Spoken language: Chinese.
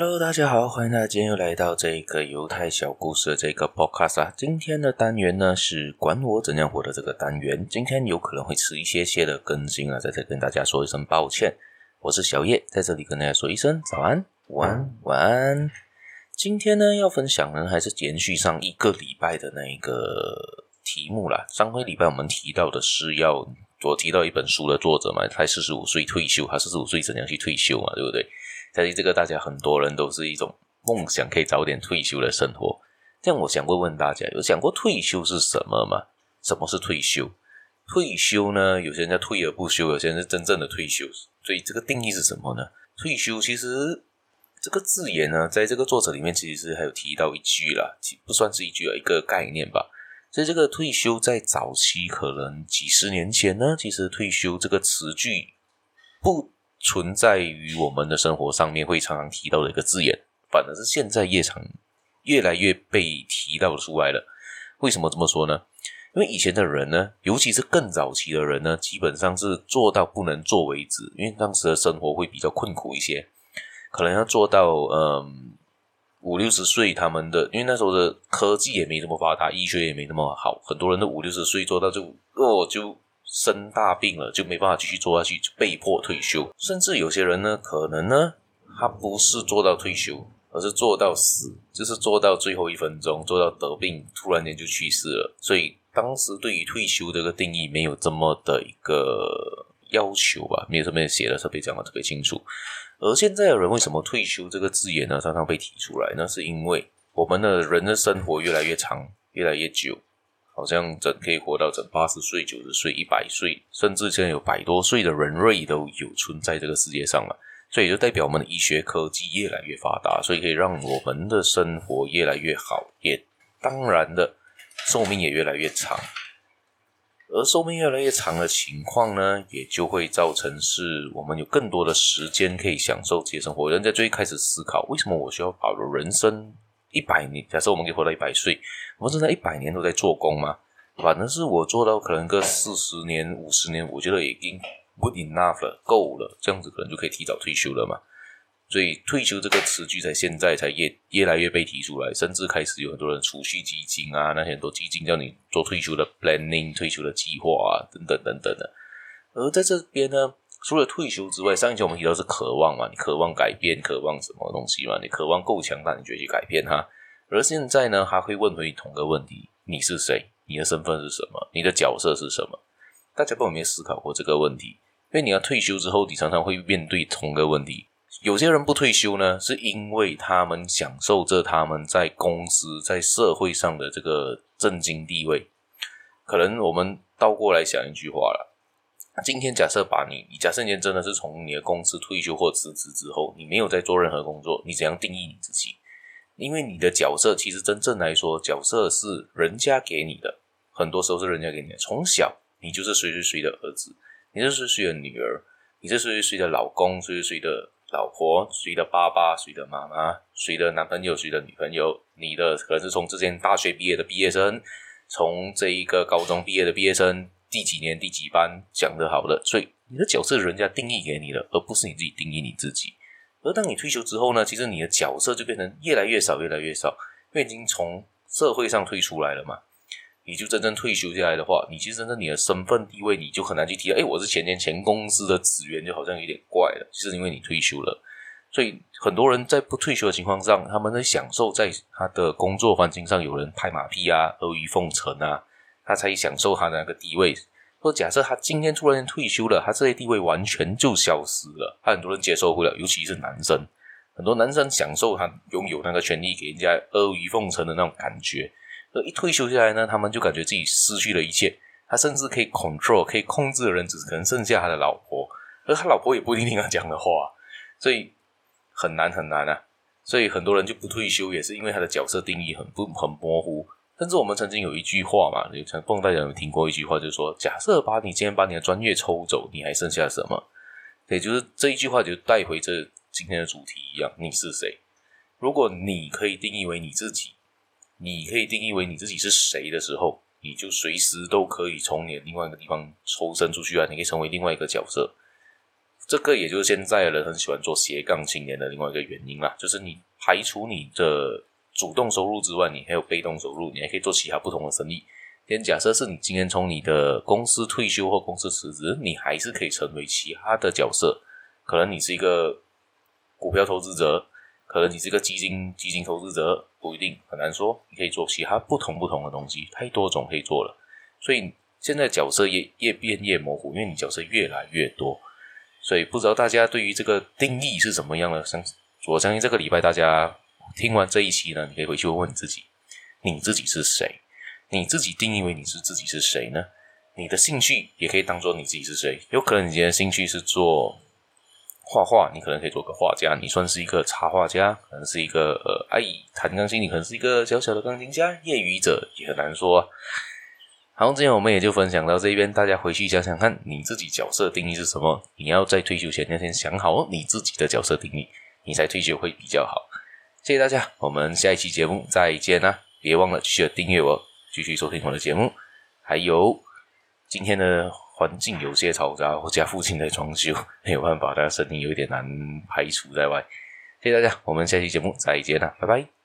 Hello，大家好，欢迎大家今天又来到这个犹太小故事的这个 Podcast 啊。今天的单元呢是管我怎样活的这个单元。今天有可能会迟一些些的更新啊，在这跟大家说一声抱歉。我是小叶，在这里跟大家说一声早安、午安、晚安。今天呢要分享呢，还是延续上一个礼拜的那一个题目啦。上回礼拜我们提到的是要我提到一本书的作者嘛，他四十五岁退休，他四十五岁怎样去退休嘛，对不对？在于这个，大家很多人都是一种梦想，可以早点退休的生活。这样，我想问问大家，有想过退休是什么吗？什么是退休？退休呢？有些人叫退而不休，有些人是真正的退休。所以，这个定义是什么呢？退休其实这个字眼呢，在这个作者里面其实是还有提到一句啦，不算是一句，一个概念吧。所以，这个退休在早期可能几十年前呢，其实退休这个词句不。存在于我们的生活上面会常常提到的一个字眼，反而是现在越常越来越被提到出来了。为什么这么说呢？因为以前的人呢，尤其是更早期的人呢，基本上是做到不能做为止，因为当时的生活会比较困苦一些，可能要做到嗯五六十岁，他们的因为那时候的科技也没这么发达，医学也没那么好，很多人都五六十岁做到就哦就。生大病了，就没办法继续做下去，就被迫退休。甚至有些人呢，可能呢，他不是做到退休，而是做到死，就是做到最后一分钟，做到得病，突然间就去世了。所以当时对于退休这个定义没有这么的一个要求吧，没有这么写的特别讲的特别清楚。而现在的人为什么退休这个字眼呢，常常被提出来？那是因为我们的人的生活越来越长，越来越久。好像整可以活到整八十岁、九十岁、一百岁，甚至现在有百多岁的人类都有存在这个世界上了。所以就代表我们的医学科技越来越发达，所以可以让我们的生活越来越好，也当然的寿命也越来越长。而寿命越来越长的情况呢，也就会造成是我们有更多的时间可以享受这些生活。人在最开始思考，为什么我需要保留人生？一百年，假设我们可以活到一百岁，我们真的一百年都在做工吗？反正是我做到可能个四十年、五十年，我觉得已经 good enough 了，够了，这样子可能就可以提早退休了嘛。所以退休这个词句在现在才越越来越被提出来，甚至开始有很多人储蓄基金啊，那些很多基金叫你做退休的 planning、退休的计划啊，等等等等的。而在这边呢。除了退休之外，上一集我们提到是渴望嘛，你渴望改变，渴望什么东西嘛？你渴望够强大，你就去改变它。而现在呢，他会问回同个问题：你是谁？你的身份是什么？你的角色是什么？大家有没有思考过这个问题？因为你要退休之后，你常常会面对同个问题。有些人不退休呢，是因为他们享受着他们在公司、在社会上的这个正经地位。可能我们倒过来想一句话了。今天假设把你，你假设你真的是从你的公司退休或辞职之后，你没有在做任何工作，你怎样定义你自己？因为你的角色其实真正来说，角色是人家给你的，很多时候是人家给你的。从小你就是谁谁谁的儿子，你是谁谁的女儿，你是谁谁谁的老公，谁谁谁的老婆，谁的爸爸，谁的妈妈，谁的男朋友，谁的女朋友，你的可能是从之前大学毕业的毕业生，从这一个高中毕业的毕业生。第几年第几班讲得好的，所以你的角色人家定义给你的，而不是你自己定义你自己。而当你退休之后呢，其实你的角色就变成越来越少，越来越少，因为已经从社会上退出来了嘛。你就真正退休下来的话，你其实真正你的身份地位，你就很难去提。哎，我是前年前公司的职员，就好像有点怪了。就是因为你退休了，所以很多人在不退休的情况下，他们在享受在他的工作环境上有人拍马屁啊、阿谀奉承啊。他才享受他的那个地位。说假设他今天突然间退休了，他这些地位完全就消失了，他很多人接受不了，尤其是男生。很多男生享受他拥有那个权利，给人家阿谀奉承的那种感觉。而一退休下来呢，他们就感觉自己失去了一切。他甚至可以 control，可以控制的人，只可能剩下他的老婆，而他老婆也不一定听他讲的话，所以很难很难啊。所以很多人就不退休，也是因为他的角色定义很不很模糊。甚至我们曾经有一句话嘛，有曾不大家有听过一句话，就是说，假设把你今天把你的专业抽走，你还剩下什么？也就是这一句话就带回这今天的主题一样，你是谁？如果你可以定义为你自己，你可以定义为你自己是谁的时候，你就随时都可以从你的另外一个地方抽身出去啊，你可以成为另外一个角色。这个也就是现在的人很喜欢做斜杠青年的另外一个原因啦，就是你排除你的主动收入之外，你还有被动收入，你还可以做其他不同的生意。先假设是你今天从你的公司退休或公司辞职，你还是可以成为其他的角色。可能你是一个股票投资者，可能你是个基金基金投资者，不一定，很难说。你可以做其他不同不同的东西，太多种可以做了。所以现在角色越越变越模糊，因为你角色越来越多。所以不知道大家对于这个定义是怎么样的？相我相信这个礼拜大家听完这一期呢，你可以回去问问自己，你自己是谁？你自己定义为你是自己是谁呢？你的兴趣也可以当做你自己是谁。有可能你今天兴趣是做画画，你可能可以做个画家，你算是一个插画家，可能是一个呃阿姨弹钢琴，你可能是一个小小的钢琴家，业余者也很难说。好，今天我们也就分享到这边，大家回去想想看你自己角色定义是什么。你要在退休前要先想好你自己的角色定义，你才退休会比较好。谢谢大家，我们下一期节目再见啦！别忘了继续订阅我。继续收听我的节目，还有今天的环境有些嘈杂，我家附近在装修，没有办法，大家声音有点难排除在外。谢谢大家，我们下期节目再见了，拜拜。